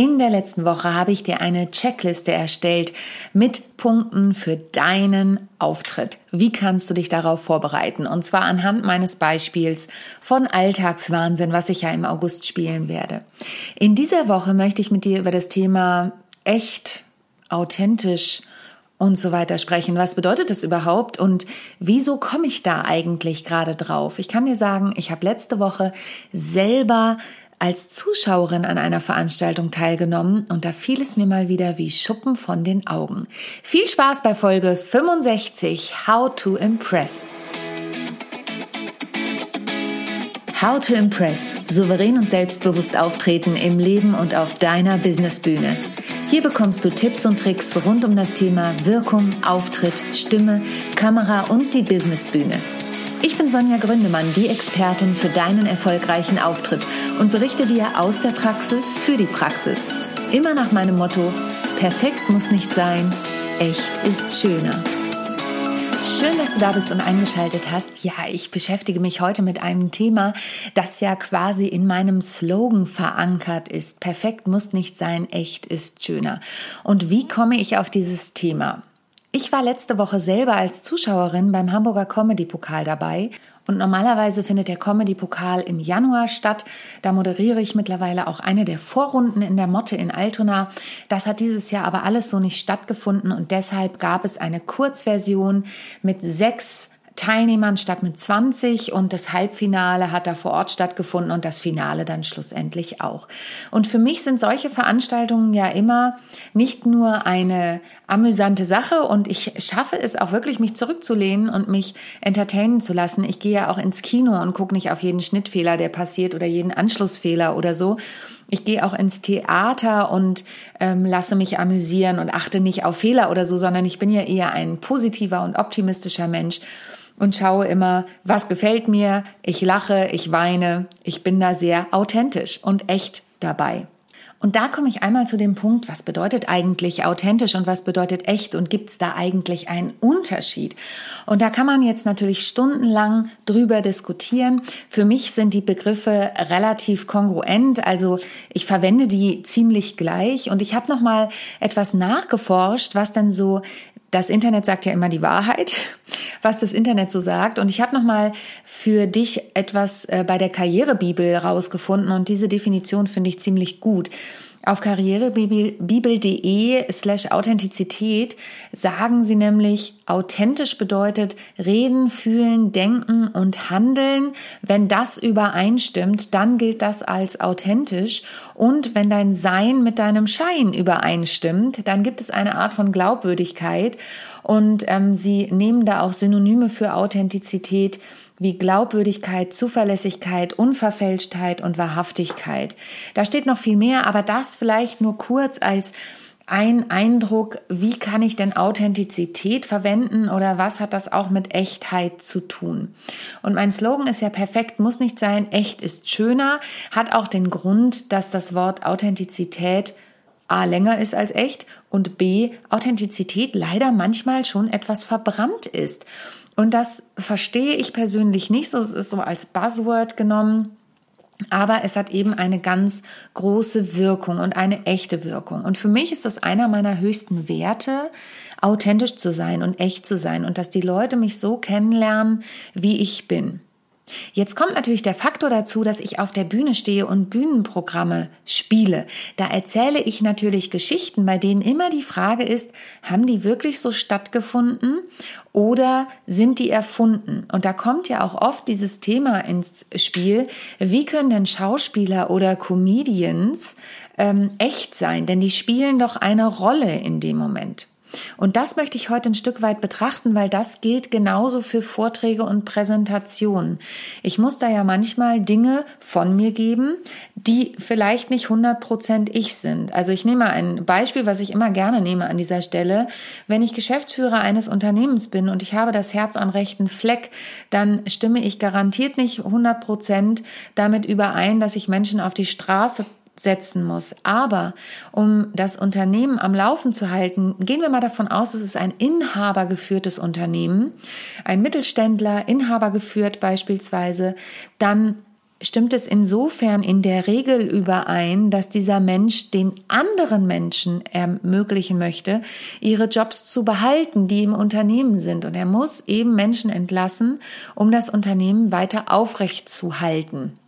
In der letzten Woche habe ich dir eine Checkliste erstellt mit Punkten für deinen Auftritt. Wie kannst du dich darauf vorbereiten? Und zwar anhand meines Beispiels von Alltagswahnsinn, was ich ja im August spielen werde. In dieser Woche möchte ich mit dir über das Thema echt, authentisch und so weiter sprechen. Was bedeutet das überhaupt und wieso komme ich da eigentlich gerade drauf? Ich kann dir sagen, ich habe letzte Woche selber als Zuschauerin an einer Veranstaltung teilgenommen und da fiel es mir mal wieder wie Schuppen von den Augen. Viel Spaß bei Folge 65 How to Impress. How to Impress. Souverän und selbstbewusst auftreten im Leben und auf deiner Businessbühne. Hier bekommst du Tipps und Tricks rund um das Thema Wirkung, Auftritt, Stimme, Kamera und die Businessbühne. Ich bin Sonja Gründemann, die Expertin für deinen erfolgreichen Auftritt und berichte dir aus der Praxis für die Praxis. Immer nach meinem Motto, perfekt muss nicht sein, echt ist schöner. Schön, dass du da bist und eingeschaltet hast. Ja, ich beschäftige mich heute mit einem Thema, das ja quasi in meinem Slogan verankert ist. Perfekt muss nicht sein, echt ist schöner. Und wie komme ich auf dieses Thema? Ich war letzte Woche selber als Zuschauerin beim Hamburger Comedy Pokal dabei und normalerweise findet der Comedy Pokal im Januar statt. Da moderiere ich mittlerweile auch eine der Vorrunden in der Motte in Altona. Das hat dieses Jahr aber alles so nicht stattgefunden und deshalb gab es eine Kurzversion mit sechs Teilnehmern statt mit 20 und das Halbfinale hat da vor Ort stattgefunden und das Finale dann schlussendlich auch. Und für mich sind solche Veranstaltungen ja immer nicht nur eine amüsante Sache und ich schaffe es auch wirklich, mich zurückzulehnen und mich entertainen zu lassen. Ich gehe ja auch ins Kino und gucke nicht auf jeden Schnittfehler, der passiert oder jeden Anschlussfehler oder so. Ich gehe auch ins Theater und ähm, lasse mich amüsieren und achte nicht auf Fehler oder so, sondern ich bin ja eher ein positiver und optimistischer Mensch und schaue immer, was gefällt mir. Ich lache, ich weine. Ich bin da sehr authentisch und echt dabei. Und da komme ich einmal zu dem Punkt, was bedeutet eigentlich authentisch und was bedeutet echt und gibt es da eigentlich einen Unterschied? Und da kann man jetzt natürlich stundenlang drüber diskutieren. Für mich sind die Begriffe relativ kongruent, also ich verwende die ziemlich gleich und ich habe noch mal etwas nachgeforscht, was denn so das Internet sagt ja immer die Wahrheit, was das Internet so sagt. Und ich habe nochmal für dich etwas äh, bei der Karrierebibel rausgefunden und diese Definition finde ich ziemlich gut. Auf karrierebibel.de slash Authentizität sagen sie nämlich, authentisch bedeutet reden, fühlen, denken und handeln. Wenn das übereinstimmt, dann gilt das als authentisch. Und wenn dein Sein mit deinem Schein übereinstimmt, dann gibt es eine Art von Glaubwürdigkeit. Und ähm, sie nehmen da auch Synonyme für Authentizität wie Glaubwürdigkeit, Zuverlässigkeit, Unverfälschtheit und Wahrhaftigkeit. Da steht noch viel mehr, aber das vielleicht nur kurz als ein Eindruck, wie kann ich denn Authentizität verwenden oder was hat das auch mit Echtheit zu tun? Und mein Slogan ist ja perfekt, muss nicht sein, echt ist schöner, hat auch den Grund, dass das Wort Authentizität A länger ist als echt und B Authentizität leider manchmal schon etwas verbrannt ist. Und das verstehe ich persönlich nicht so. Es ist so als Buzzword genommen. Aber es hat eben eine ganz große Wirkung und eine echte Wirkung. Und für mich ist das einer meiner höchsten Werte, authentisch zu sein und echt zu sein und dass die Leute mich so kennenlernen, wie ich bin. Jetzt kommt natürlich der Faktor dazu, dass ich auf der Bühne stehe und Bühnenprogramme spiele. Da erzähle ich natürlich Geschichten, bei denen immer die Frage ist, haben die wirklich so stattgefunden oder sind die erfunden? Und da kommt ja auch oft dieses Thema ins Spiel, wie können denn Schauspieler oder Comedians ähm, echt sein? Denn die spielen doch eine Rolle in dem Moment. Und das möchte ich heute ein Stück weit betrachten, weil das gilt genauso für Vorträge und Präsentationen. Ich muss da ja manchmal Dinge von mir geben, die vielleicht nicht 100% ich sind. Also ich nehme ein Beispiel, was ich immer gerne nehme an dieser Stelle. Wenn ich Geschäftsführer eines Unternehmens bin und ich habe das Herz am rechten Fleck, dann stimme ich garantiert nicht 100% damit überein, dass ich Menschen auf die Straße setzen muss. Aber um das Unternehmen am Laufen zu halten, gehen wir mal davon aus, es ist ein inhabergeführtes Unternehmen, ein Mittelständler, Inhaber geführt beispielsweise, dann stimmt es insofern in der Regel überein, dass dieser Mensch den anderen Menschen ermöglichen möchte, ihre Jobs zu behalten, die im Unternehmen sind. Und er muss eben Menschen entlassen, um das Unternehmen weiter aufrecht zu halten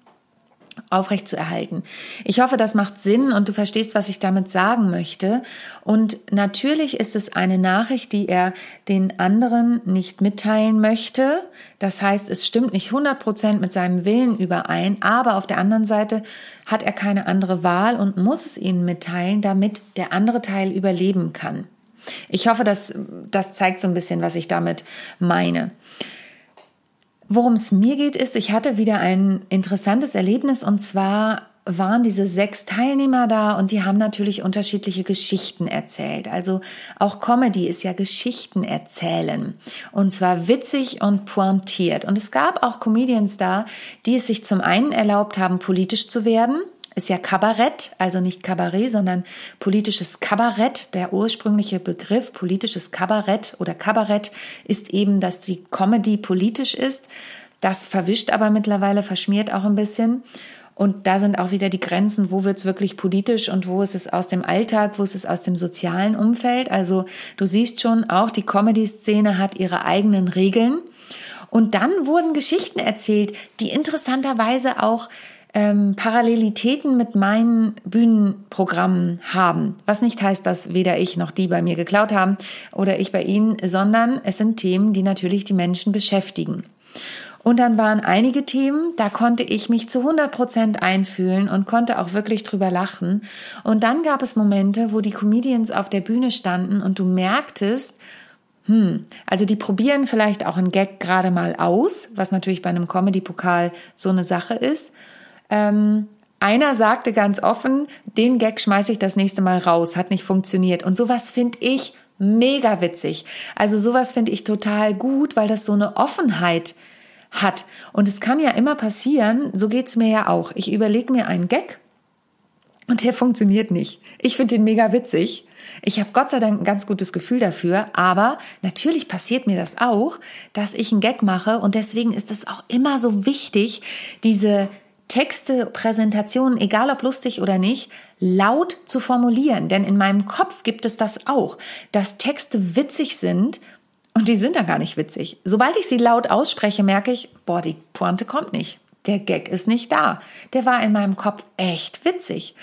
aufrecht zu erhalten. Ich hoffe, das macht Sinn und du verstehst, was ich damit sagen möchte. Und natürlich ist es eine Nachricht, die er den anderen nicht mitteilen möchte. Das heißt, es stimmt nicht 100 Prozent mit seinem Willen überein, aber auf der anderen Seite hat er keine andere Wahl und muss es ihnen mitteilen, damit der andere Teil überleben kann. Ich hoffe, dass das zeigt so ein bisschen, was ich damit meine. Worum es mir geht, ist, ich hatte wieder ein interessantes Erlebnis und zwar waren diese sechs Teilnehmer da und die haben natürlich unterschiedliche Geschichten erzählt. Also auch Comedy ist ja Geschichten erzählen und zwar witzig und pointiert. Und es gab auch Comedians da, die es sich zum einen erlaubt haben, politisch zu werden ist ja Kabarett, also nicht Kabarett, sondern politisches Kabarett. Der ursprüngliche Begriff politisches Kabarett oder Kabarett ist eben, dass die Comedy politisch ist. Das verwischt aber mittlerweile, verschmiert auch ein bisschen. Und da sind auch wieder die Grenzen, wo wird es wirklich politisch und wo ist es aus dem Alltag, wo ist es aus dem sozialen Umfeld. Also du siehst schon, auch die Comedy-Szene hat ihre eigenen Regeln. Und dann wurden Geschichten erzählt, die interessanterweise auch ähm, Parallelitäten mit meinen Bühnenprogrammen haben. Was nicht heißt, dass weder ich noch die bei mir geklaut haben oder ich bei ihnen, sondern es sind Themen, die natürlich die Menschen beschäftigen. Und dann waren einige Themen, da konnte ich mich zu 100 Prozent einfühlen und konnte auch wirklich drüber lachen. Und dann gab es Momente, wo die Comedians auf der Bühne standen und du merktest, hm, also die probieren vielleicht auch einen Gag gerade mal aus, was natürlich bei einem Comedy-Pokal so eine Sache ist. Ähm, einer sagte ganz offen, den Gag schmeiße ich das nächste Mal raus, hat nicht funktioniert. Und sowas finde ich mega witzig. Also sowas finde ich total gut, weil das so eine Offenheit hat. Und es kann ja immer passieren, so geht's mir ja auch. Ich überlege mir einen Gag und der funktioniert nicht. Ich finde den mega witzig. Ich habe Gott sei Dank ein ganz gutes Gefühl dafür, aber natürlich passiert mir das auch, dass ich einen Gag mache und deswegen ist es auch immer so wichtig, diese Texte, Präsentationen, egal ob lustig oder nicht, laut zu formulieren. Denn in meinem Kopf gibt es das auch, dass Texte witzig sind und die sind dann gar nicht witzig. Sobald ich sie laut ausspreche, merke ich, boah, die Pointe kommt nicht. Der Gag ist nicht da. Der war in meinem Kopf echt witzig.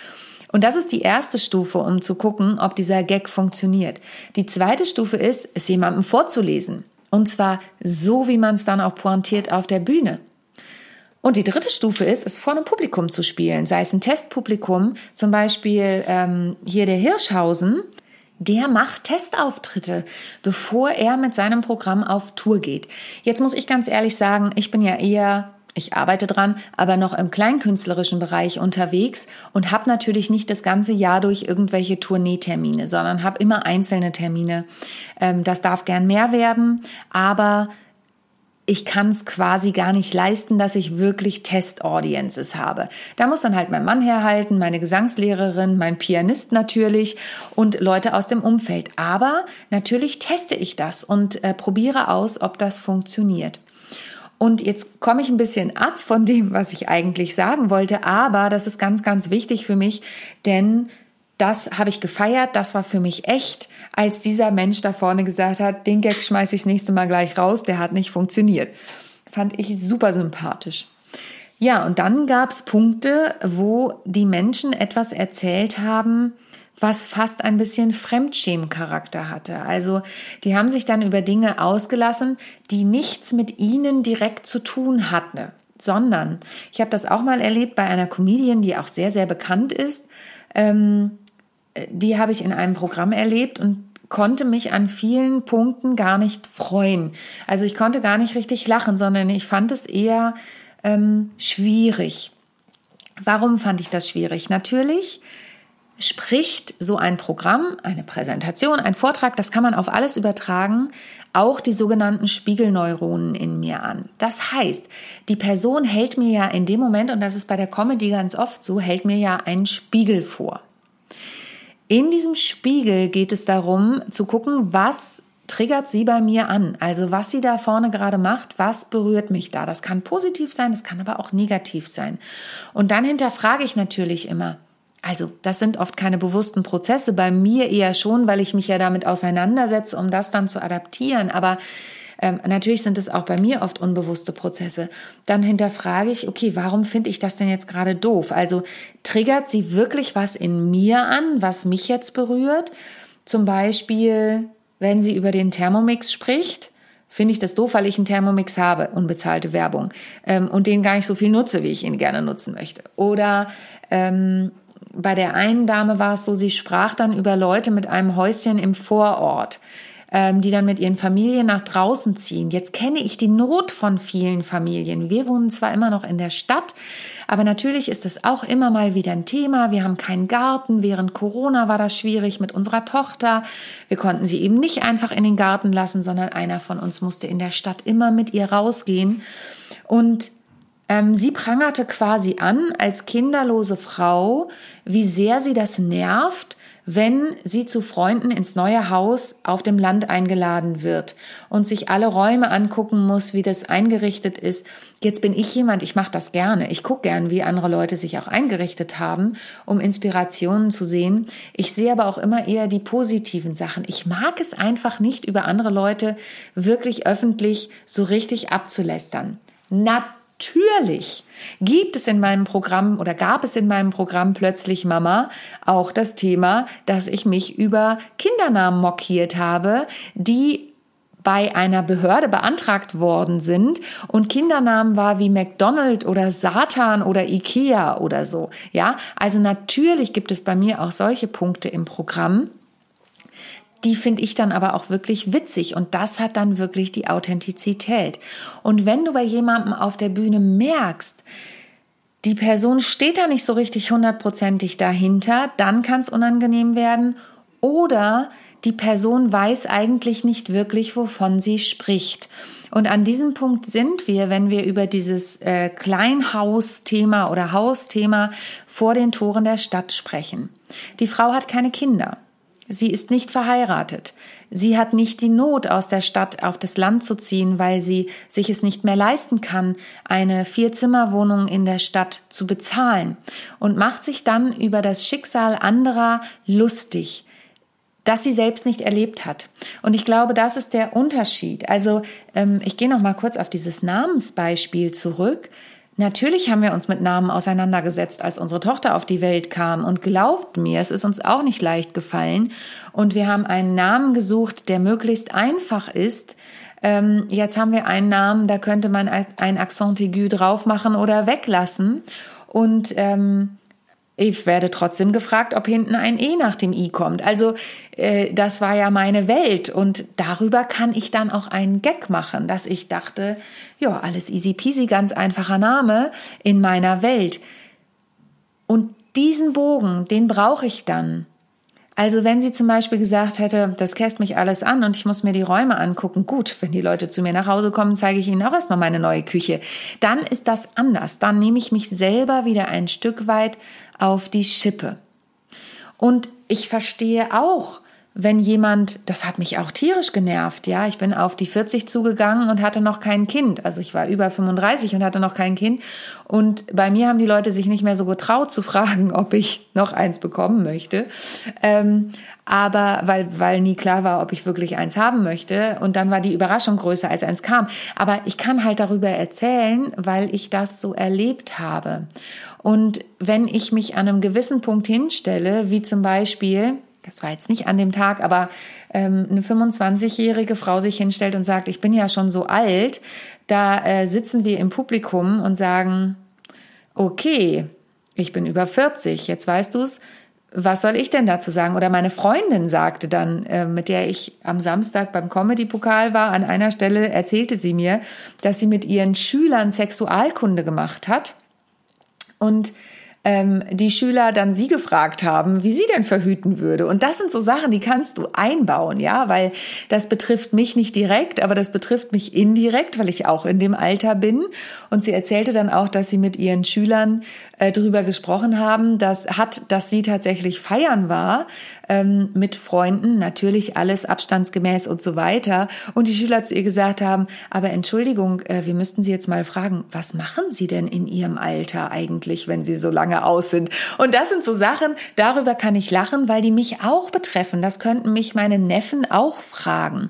Und das ist die erste Stufe, um zu gucken, ob dieser Gag funktioniert. Die zweite Stufe ist, es jemandem vorzulesen. Und zwar so, wie man es dann auch pointiert auf der Bühne. Und die dritte Stufe ist, es vor einem Publikum zu spielen, sei es ein Testpublikum, zum Beispiel ähm, hier der Hirschhausen, der macht Testauftritte, bevor er mit seinem Programm auf Tour geht. Jetzt muss ich ganz ehrlich sagen, ich bin ja eher, ich arbeite dran, aber noch im kleinkünstlerischen Bereich unterwegs und habe natürlich nicht das ganze Jahr durch irgendwelche Tourneetermine, sondern habe immer einzelne Termine. Ähm, das darf gern mehr werden, aber ich kann es quasi gar nicht leisten, dass ich wirklich Test-Audiences habe. Da muss dann halt mein Mann herhalten, meine Gesangslehrerin, mein Pianist natürlich und Leute aus dem Umfeld. Aber natürlich teste ich das und äh, probiere aus, ob das funktioniert. Und jetzt komme ich ein bisschen ab von dem, was ich eigentlich sagen wollte, aber das ist ganz, ganz wichtig für mich, denn das habe ich gefeiert, das war für mich echt, als dieser Mensch da vorne gesagt hat, den Gag schmeiße ich das nächste Mal gleich raus, der hat nicht funktioniert. Fand ich super sympathisch. Ja, und dann gab es Punkte, wo die Menschen etwas erzählt haben, was fast ein bisschen Fremdschämen-Charakter hatte. Also die haben sich dann über Dinge ausgelassen, die nichts mit ihnen direkt zu tun hatten, sondern ich habe das auch mal erlebt bei einer Comedian, die auch sehr, sehr bekannt ist. Ähm, die habe ich in einem Programm erlebt und konnte mich an vielen Punkten gar nicht freuen. Also ich konnte gar nicht richtig lachen, sondern ich fand es eher ähm, schwierig. Warum fand ich das schwierig? Natürlich spricht so ein Programm, eine Präsentation, ein Vortrag, das kann man auf alles übertragen, auch die sogenannten Spiegelneuronen in mir an. Das heißt, die Person hält mir ja in dem Moment, und das ist bei der Comedy ganz oft so, hält mir ja einen Spiegel vor. In diesem Spiegel geht es darum zu gucken, was triggert sie bei mir an? Also was sie da vorne gerade macht, was berührt mich da? Das kann positiv sein, das kann aber auch negativ sein. Und dann hinterfrage ich natürlich immer, also das sind oft keine bewussten Prozesse, bei mir eher schon, weil ich mich ja damit auseinandersetze, um das dann zu adaptieren. Aber ähm, natürlich sind es auch bei mir oft unbewusste Prozesse. Dann hinterfrage ich, okay, warum finde ich das denn jetzt gerade doof? Also triggert sie wirklich was in mir an, was mich jetzt berührt? Zum Beispiel, wenn sie über den Thermomix spricht, finde ich das doof, weil ich einen Thermomix habe, unbezahlte Werbung, ähm, und den gar nicht so viel nutze, wie ich ihn gerne nutzen möchte. Oder ähm, bei der einen Dame war es so, sie sprach dann über Leute mit einem Häuschen im Vorort ähm, die dann mit ihren Familien nach draußen ziehen. Jetzt kenne ich die Not von vielen Familien. Wir wohnen zwar immer noch in der Stadt, aber natürlich ist es auch immer mal wieder ein Thema. Wir haben keinen Garten. Während Corona war das schwierig mit unserer Tochter. Wir konnten sie eben nicht einfach in den Garten lassen, sondern einer von uns musste in der Stadt immer mit ihr rausgehen. Und ähm, sie prangerte quasi an als kinderlose Frau, wie sehr sie das nervt, wenn sie zu Freunden ins neue Haus auf dem Land eingeladen wird und sich alle Räume angucken muss, wie das eingerichtet ist. Jetzt bin ich jemand, ich mache das gerne. Ich gucke gern, wie andere Leute sich auch eingerichtet haben, um Inspirationen zu sehen. Ich sehe aber auch immer eher die positiven Sachen. Ich mag es einfach nicht, über andere Leute wirklich öffentlich so richtig abzulästern. Natürlich natürlich gibt es in meinem Programm oder gab es in meinem Programm plötzlich Mama. Auch das Thema, dass ich mich über Kindernamen mockiert habe, die bei einer Behörde beantragt worden sind. Und Kindernamen war wie McDonald oder Satan oder Ikea oder so. Ja, also natürlich gibt es bei mir auch solche Punkte im Programm die finde ich dann aber auch wirklich witzig und das hat dann wirklich die Authentizität. Und wenn du bei jemandem auf der Bühne merkst, die Person steht da nicht so richtig hundertprozentig dahinter, dann kann es unangenehm werden. Oder die Person weiß eigentlich nicht wirklich, wovon sie spricht. Und an diesem Punkt sind wir, wenn wir über dieses äh, Kleinhausthema oder Hausthema vor den Toren der Stadt sprechen. Die Frau hat keine Kinder. Sie ist nicht verheiratet. Sie hat nicht die Not, aus der Stadt auf das Land zu ziehen, weil sie sich es nicht mehr leisten kann, eine Vierzimmerwohnung in der Stadt zu bezahlen und macht sich dann über das Schicksal anderer lustig das sie selbst nicht erlebt hat. Und ich glaube, das ist der Unterschied. Also ähm, ich gehe noch mal kurz auf dieses Namensbeispiel zurück. Natürlich haben wir uns mit Namen auseinandergesetzt, als unsere Tochter auf die Welt kam. Und glaubt mir, es ist uns auch nicht leicht gefallen. Und wir haben einen Namen gesucht, der möglichst einfach ist. Ähm, jetzt haben wir einen Namen, da könnte man ein Accent aigu drauf machen oder weglassen. Und ähm, ich werde trotzdem gefragt, ob hinten ein E nach dem I kommt. Also äh, das war ja meine Welt und darüber kann ich dann auch einen Gag machen, dass ich dachte, ja, alles easy peasy, ganz einfacher Name in meiner Welt. Und diesen Bogen, den brauche ich dann. Also wenn sie zum Beispiel gesagt hätte, das käst mich alles an und ich muss mir die Räume angucken, gut, wenn die Leute zu mir nach Hause kommen, zeige ich ihnen auch erstmal meine neue Küche. Dann ist das anders. Dann nehme ich mich selber wieder ein Stück weit auf die Schippe. Und ich verstehe auch, wenn jemand, das hat mich auch tierisch genervt, ja, ich bin auf die 40 zugegangen und hatte noch kein Kind. Also ich war über 35 und hatte noch kein Kind. Und bei mir haben die Leute sich nicht mehr so getraut zu fragen, ob ich noch eins bekommen möchte. Ähm, aber weil, weil nie klar war, ob ich wirklich eins haben möchte. Und dann war die Überraschung größer, als eins kam. Aber ich kann halt darüber erzählen, weil ich das so erlebt habe. Und wenn ich mich an einem gewissen Punkt hinstelle, wie zum Beispiel, das war jetzt nicht an dem Tag, aber ähm, eine 25-jährige Frau sich hinstellt und sagt, ich bin ja schon so alt, da äh, sitzen wir im Publikum und sagen, okay, ich bin über 40, jetzt weißt du es, was soll ich denn dazu sagen? Oder meine Freundin sagte dann, äh, mit der ich am Samstag beim Comedy-Pokal war, an einer Stelle erzählte sie mir, dass sie mit ihren Schülern Sexualkunde gemacht hat und ähm, die Schüler dann sie gefragt haben, wie sie denn verhüten würde. Und das sind so Sachen, die kannst du einbauen, ja, weil das betrifft mich nicht direkt, aber das betrifft mich indirekt, weil ich auch in dem Alter bin. Und sie erzählte dann auch, dass sie mit ihren Schülern äh, darüber gesprochen haben, dass hat, dass sie tatsächlich feiern war ähm, mit Freunden, natürlich alles abstandsgemäß und so weiter. Und die Schüler zu ihr gesagt haben, aber Entschuldigung, äh, wir müssten Sie jetzt mal fragen, was machen Sie denn in Ihrem Alter eigentlich, wenn Sie so lange aus sind? Und das sind so Sachen, darüber kann ich lachen, weil die mich auch betreffen. Das könnten mich meine Neffen auch fragen.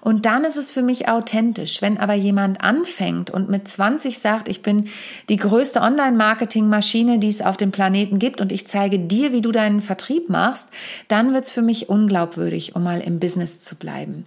Und dann ist es für mich authentisch. Wenn aber jemand anfängt und mit 20 sagt, ich bin die größte Online-Marketing-Maschine, die es auf dem Planeten gibt und ich zeige dir, wie du deinen Vertrieb machst, dann wird es für mich unglaubwürdig, um mal im Business zu bleiben.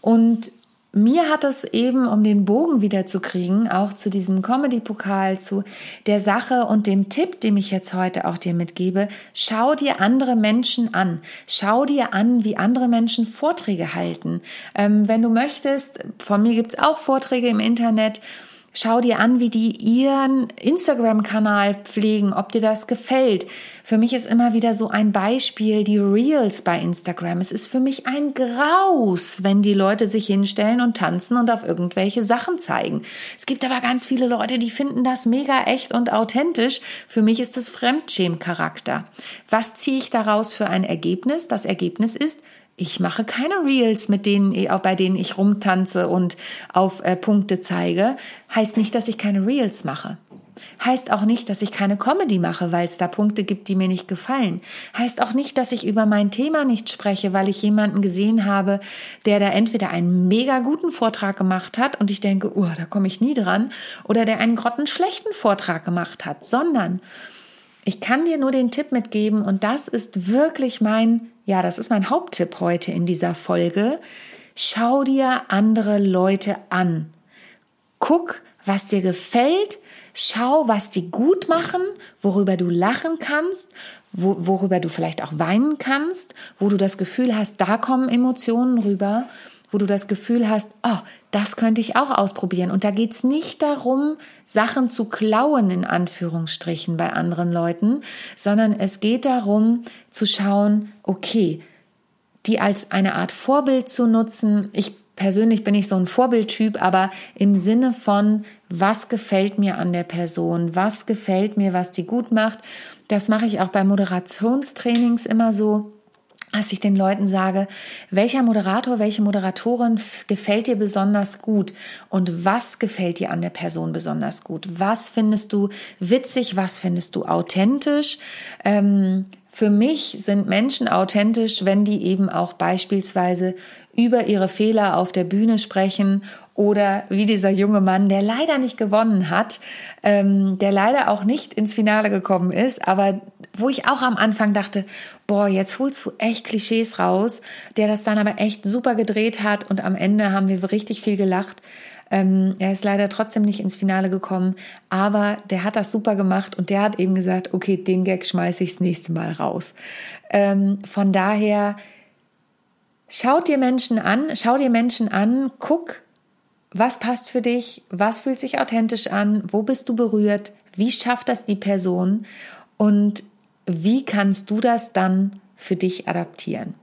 Und mir hat es eben, um den Bogen wieder zu kriegen, auch zu diesem Comedy-Pokal, zu der Sache und dem Tipp, den ich jetzt heute auch dir mitgebe, schau dir andere Menschen an. Schau dir an, wie andere Menschen Vorträge halten. Ähm, wenn du möchtest, von mir gibt's auch Vorträge im Internet, Schau dir an, wie die ihren Instagram-Kanal pflegen, ob dir das gefällt. Für mich ist immer wieder so ein Beispiel die Reels bei Instagram. Es ist für mich ein Graus, wenn die Leute sich hinstellen und tanzen und auf irgendwelche Sachen zeigen. Es gibt aber ganz viele Leute, die finden das mega echt und authentisch. Für mich ist das Fremdschämen-Charakter. Was ziehe ich daraus für ein Ergebnis? Das Ergebnis ist, ich mache keine Reels, mit denen, bei denen ich rumtanze und auf äh, Punkte zeige. Heißt nicht, dass ich keine Reels mache. Heißt auch nicht, dass ich keine Comedy mache, weil es da Punkte gibt, die mir nicht gefallen. Heißt auch nicht, dass ich über mein Thema nicht spreche, weil ich jemanden gesehen habe, der da entweder einen mega guten Vortrag gemacht hat und ich denke, oh, da komme ich nie dran, oder der einen grottenschlechten Vortrag gemacht hat, sondern ich kann dir nur den Tipp mitgeben und das ist wirklich mein ja, das ist mein Haupttipp heute in dieser Folge. Schau dir andere Leute an. Guck, was dir gefällt. Schau, was die gut machen, worüber du lachen kannst, wo, worüber du vielleicht auch weinen kannst, wo du das Gefühl hast, da kommen Emotionen rüber wo du das Gefühl hast, oh, das könnte ich auch ausprobieren. Und da geht es nicht darum, Sachen zu klauen, in Anführungsstrichen, bei anderen Leuten, sondern es geht darum zu schauen, okay, die als eine Art Vorbild zu nutzen. Ich persönlich bin ich so ein Vorbildtyp, aber im Sinne von, was gefällt mir an der Person, was gefällt mir, was die gut macht. Das mache ich auch bei Moderationstrainings immer so dass ich den Leuten sage, welcher Moderator, welche Moderatorin gefällt dir besonders gut und was gefällt dir an der Person besonders gut? Was findest du witzig? Was findest du authentisch? Ähm, für mich sind Menschen authentisch, wenn die eben auch beispielsweise über ihre Fehler auf der Bühne sprechen oder wie dieser junge Mann, der leider nicht gewonnen hat, ähm, der leider auch nicht ins Finale gekommen ist, aber wo ich auch am Anfang dachte, boah, jetzt holst du echt Klischees raus, der das dann aber echt super gedreht hat und am Ende haben wir richtig viel gelacht. Ähm, er ist leider trotzdem nicht ins Finale gekommen, aber der hat das super gemacht und der hat eben gesagt, okay, den Gag schmeiße ich das nächste Mal raus. Ähm, von daher, schaut dir Menschen an, schau dir Menschen an, guck, was passt für dich, was fühlt sich authentisch an, wo bist du berührt, wie schafft das die Person und wie kannst du das dann für dich adaptieren?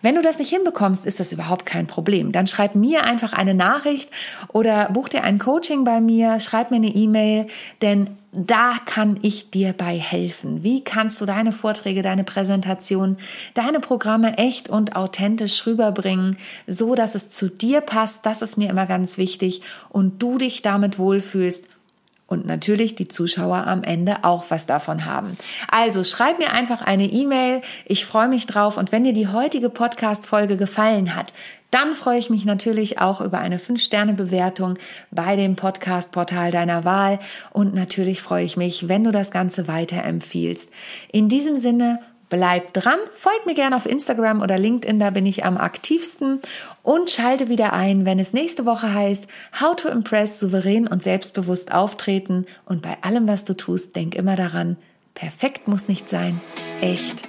Wenn du das nicht hinbekommst, ist das überhaupt kein Problem. Dann schreib mir einfach eine Nachricht oder buch dir ein Coaching bei mir, schreib mir eine E-Mail, denn da kann ich dir bei helfen. Wie kannst du deine Vorträge, deine Präsentation, deine Programme echt und authentisch rüberbringen, so dass es zu dir passt? Das ist mir immer ganz wichtig und du dich damit wohlfühlst und natürlich die Zuschauer am Ende auch was davon haben. Also schreib mir einfach eine E-Mail. Ich freue mich drauf. Und wenn dir die heutige Podcast-Folge gefallen hat, dann freue ich mich natürlich auch über eine 5-Sterne-Bewertung bei dem Podcast-Portal deiner Wahl. Und natürlich freue ich mich, wenn du das Ganze weiterempfiehlst. In diesem Sinne, Bleib dran, folgt mir gerne auf Instagram oder LinkedIn, da bin ich am aktivsten. Und schalte wieder ein, wenn es nächste Woche heißt How to Impress souverän und selbstbewusst auftreten. Und bei allem, was du tust, denk immer daran, perfekt muss nicht sein, echt